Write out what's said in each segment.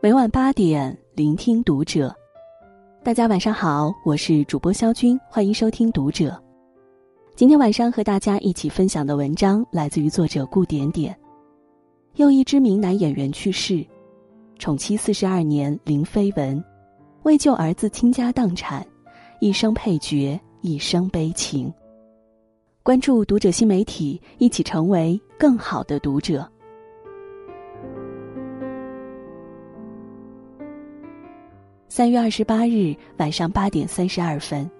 每晚八点，聆听读者。大家晚上好，我是主播肖军，欢迎收听读者。今天晚上和大家一起分享的文章来自于作者顾点点。又一知名男演员去世，宠妻四十二年林飞文，为救儿子倾家荡产，一生配角，一生悲情。关注读者新媒体，一起成为更好的读者。三月二十八日晚上八点三十二分，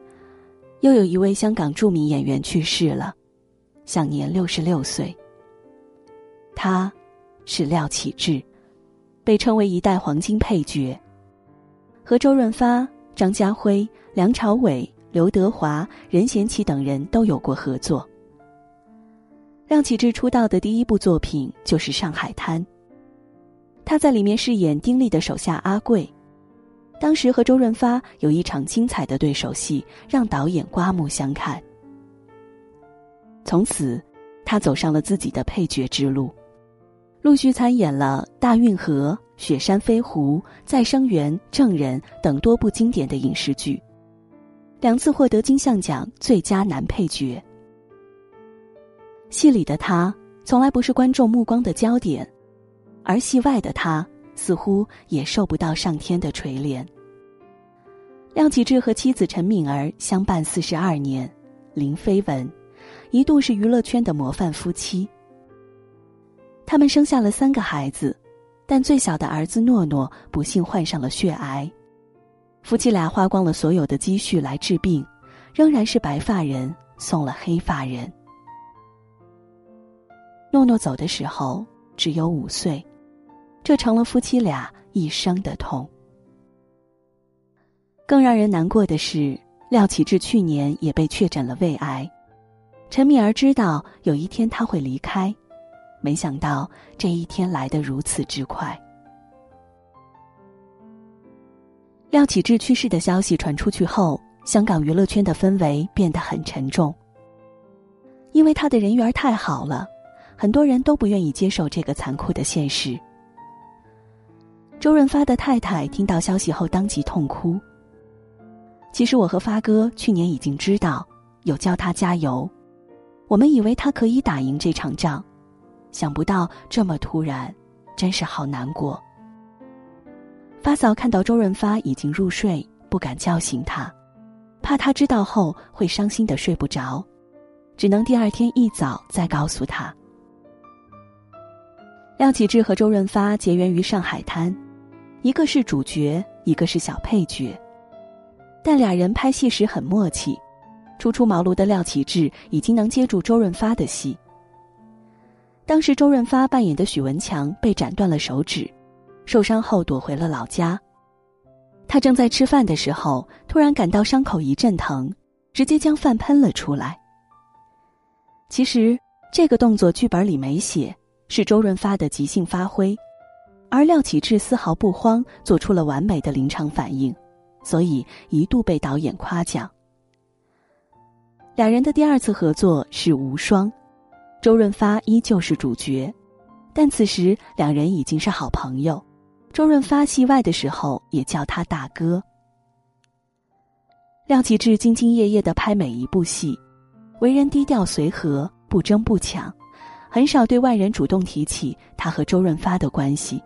又有一位香港著名演员去世了，享年六十六岁。他，是廖启智，被称为一代黄金配角。和周润发、张家辉、梁朝伟、刘德华、任贤齐等人都有过合作。廖启智出道的第一部作品就是《上海滩》，他在里面饰演丁力的手下阿贵。当时和周润发有一场精彩的对手戏，让导演刮目相看。从此，他走上了自己的配角之路，陆续参演了《大运河》《雪山飞狐》《再生缘》《证人》等多部经典的影视剧，两次获得金像奖最佳男配角。戏里的他从来不是观众目光的焦点，而戏外的他。似乎也受不到上天的垂怜。廖启智和妻子陈敏儿相伴四十二年，林飞文一度是娱乐圈的模范夫妻。他们生下了三个孩子，但最小的儿子诺诺不幸患上了血癌，夫妻俩花光了所有的积蓄来治病，仍然是白发人送了黑发人。诺诺走的时候只有五岁。这成了夫妻俩一生的痛。更让人难过的是，廖启智去年也被确诊了胃癌。陈敏儿知道有一天他会离开，没想到这一天来得如此之快。廖启智去世的消息传出去后，香港娱乐圈的氛围变得很沉重。因为他的人缘太好了，很多人都不愿意接受这个残酷的现实。周润发的太太听到消息后当即痛哭。其实我和发哥去年已经知道，有叫他加油，我们以为他可以打赢这场仗，想不到这么突然，真是好难过。发嫂看到周润发已经入睡，不敢叫醒他，怕他知道后会伤心的睡不着，只能第二天一早再告诉他。廖启智和周润发结缘于《上海滩》。一个是主角，一个是小配角，但俩人拍戏时很默契。初出茅庐的廖启智已经能接住周润发的戏。当时周润发扮演的许文强被斩断了手指，受伤后躲回了老家。他正在吃饭的时候，突然感到伤口一阵疼，直接将饭喷了出来。其实这个动作剧本里没写，是周润发的即兴发挥。而廖启智丝毫不慌，做出了完美的临场反应，所以一度被导演夸奖。两人的第二次合作是《无双》，周润发依旧是主角，但此时两人已经是好朋友。周润发戏外的时候也叫他大哥。廖启智兢兢业业的拍每一部戏，为人低调随和，不争不抢，很少对外人主动提起他和周润发的关系。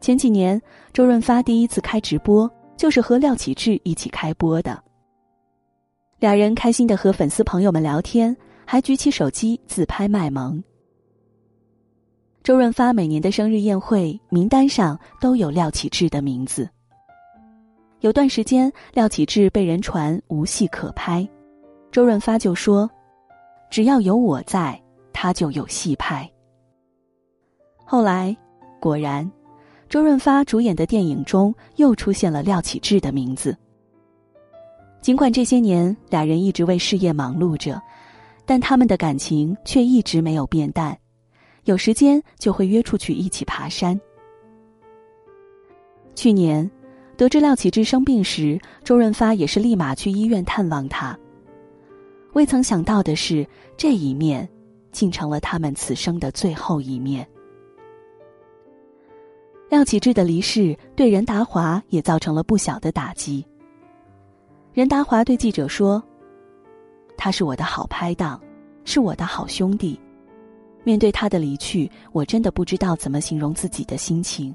前几年，周润发第一次开直播，就是和廖启智一起开播的。俩人开心的和粉丝朋友们聊天，还举起手机自拍卖萌。周润发每年的生日宴会名单上都有廖启智的名字。有段时间，廖启智被人传无戏可拍，周润发就说：“只要有我在，他就有戏拍。”后来，果然。周润发主演的电影中又出现了廖启智的名字。尽管这些年俩人一直为事业忙碌着，但他们的感情却一直没有变淡，有时间就会约出去一起爬山。去年，得知廖启智生病时，周润发也是立马去医院探望他。未曾想到的是，这一面，竟成了他们此生的最后一面。廖启智的离世对任达华也造成了不小的打击。任达华对记者说：“他是我的好拍档，是我的好兄弟。面对他的离去，我真的不知道怎么形容自己的心情，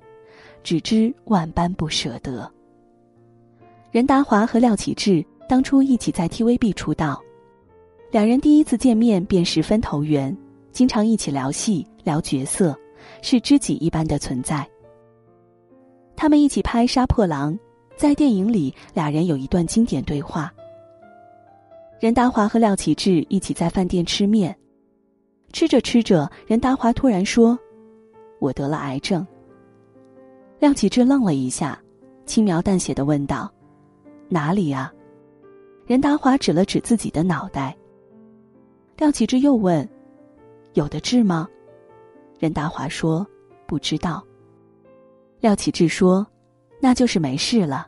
只知万般不舍得。”任达华和廖启智当初一起在 TVB 出道，两人第一次见面便十分投缘，经常一起聊戏、聊角色，是知己一般的存在。他们一起拍《杀破狼》，在电影里，俩人有一段经典对话。任达华和廖启智一起在饭店吃面，吃着吃着，任达华突然说：“我得了癌症。”廖启智愣了一下，轻描淡写的问道：“哪里呀？”任达华指了指自己的脑袋。廖启智又问：“有的治吗？”任达华说：“不知道。”廖启智说：“那就是没事了。”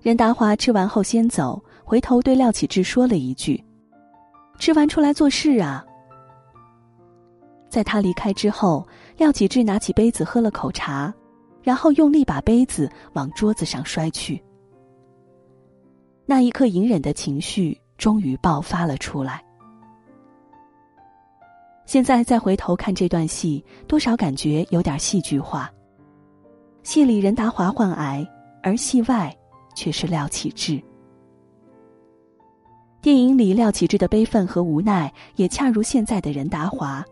任达华吃完后先走，回头对廖启智说了一句：“吃完出来做事啊。”在他离开之后，廖启智拿起杯子喝了口茶，然后用力把杯子往桌子上摔去。那一刻，隐忍的情绪终于爆发了出来。现在再回头看这段戏，多少感觉有点戏剧化。戏里任达华患癌，而戏外却是廖启智。电影里廖启智的悲愤和无奈，也恰如现在的任达华。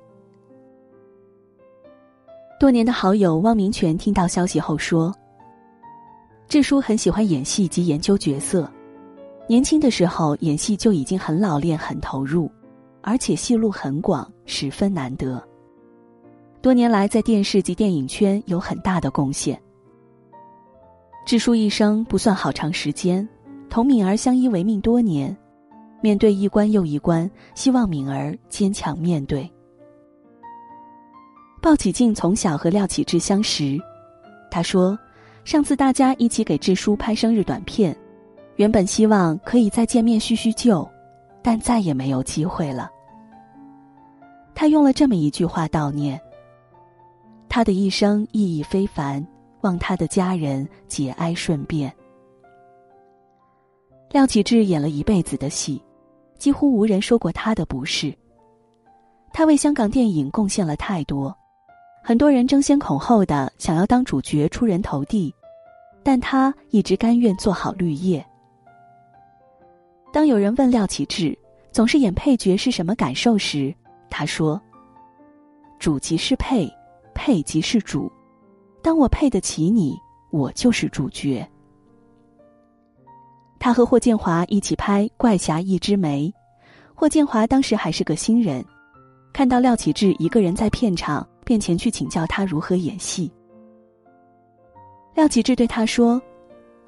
多年的好友汪明荃听到消息后说：“智叔很喜欢演戏及研究角色，年轻的时候演戏就已经很老练、很投入，而且戏路很广，十分难得。多年来在电视及电影圈有很大的贡献。”智叔一生不算好长时间，同敏儿相依为命多年，面对一关又一关，希望敏儿坚强面对。鲍起静从小和廖启智相识，他说：“上次大家一起给智叔拍生日短片，原本希望可以再见面叙叙旧，但再也没有机会了。”他用了这么一句话悼念：“他的一生意义非凡。”望他的家人节哀顺变。廖启智演了一辈子的戏，几乎无人说过他的不是。他为香港电影贡献了太多，很多人争先恐后的想要当主角出人头地，但他一直甘愿做好绿叶。当有人问廖启智总是演配角是什么感受时，他说：“主即是配，配即是主。”当我配得起你，我就是主角。他和霍建华一起拍《怪侠一枝梅》，霍建华当时还是个新人，看到廖启智一个人在片场，便前去请教他如何演戏。廖启智对他说：“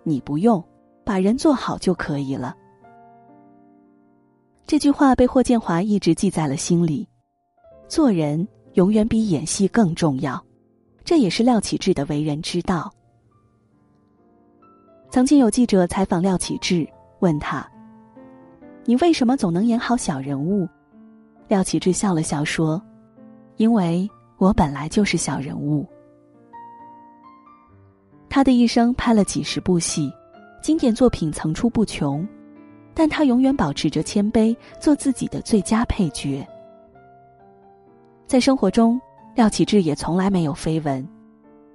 你不用，把人做好就可以了。”这句话被霍建华一直记在了心里，做人永远比演戏更重要。这也是廖启智的为人之道。曾经有记者采访廖启智，问他：“你为什么总能演好小人物？”廖启智笑了笑说：“因为我本来就是小人物。”他的一生拍了几十部戏，经典作品层出不穷，但他永远保持着谦卑，做自己的最佳配角。在生活中。廖启智也从来没有绯闻，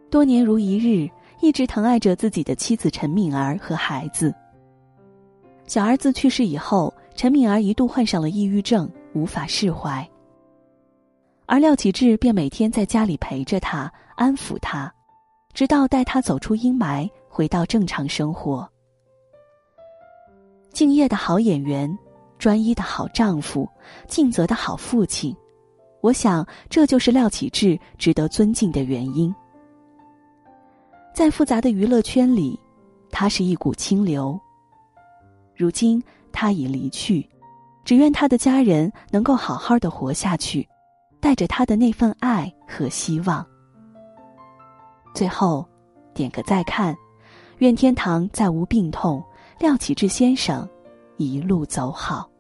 多年如一日，一直疼爱着自己的妻子陈敏儿和孩子。小儿子去世以后，陈敏儿一度患上了抑郁症，无法释怀。而廖启智便每天在家里陪着他，安抚他，直到带他走出阴霾，回到正常生活。敬业的好演员，专一的好丈夫，尽责的好父亲。我想，这就是廖启智值得尊敬的原因。在复杂的娱乐圈里，他是一股清流。如今他已离去，只愿他的家人能够好好的活下去，带着他的那份爱和希望。最后，点个再看，愿天堂再无病痛，廖启智先生一路走好。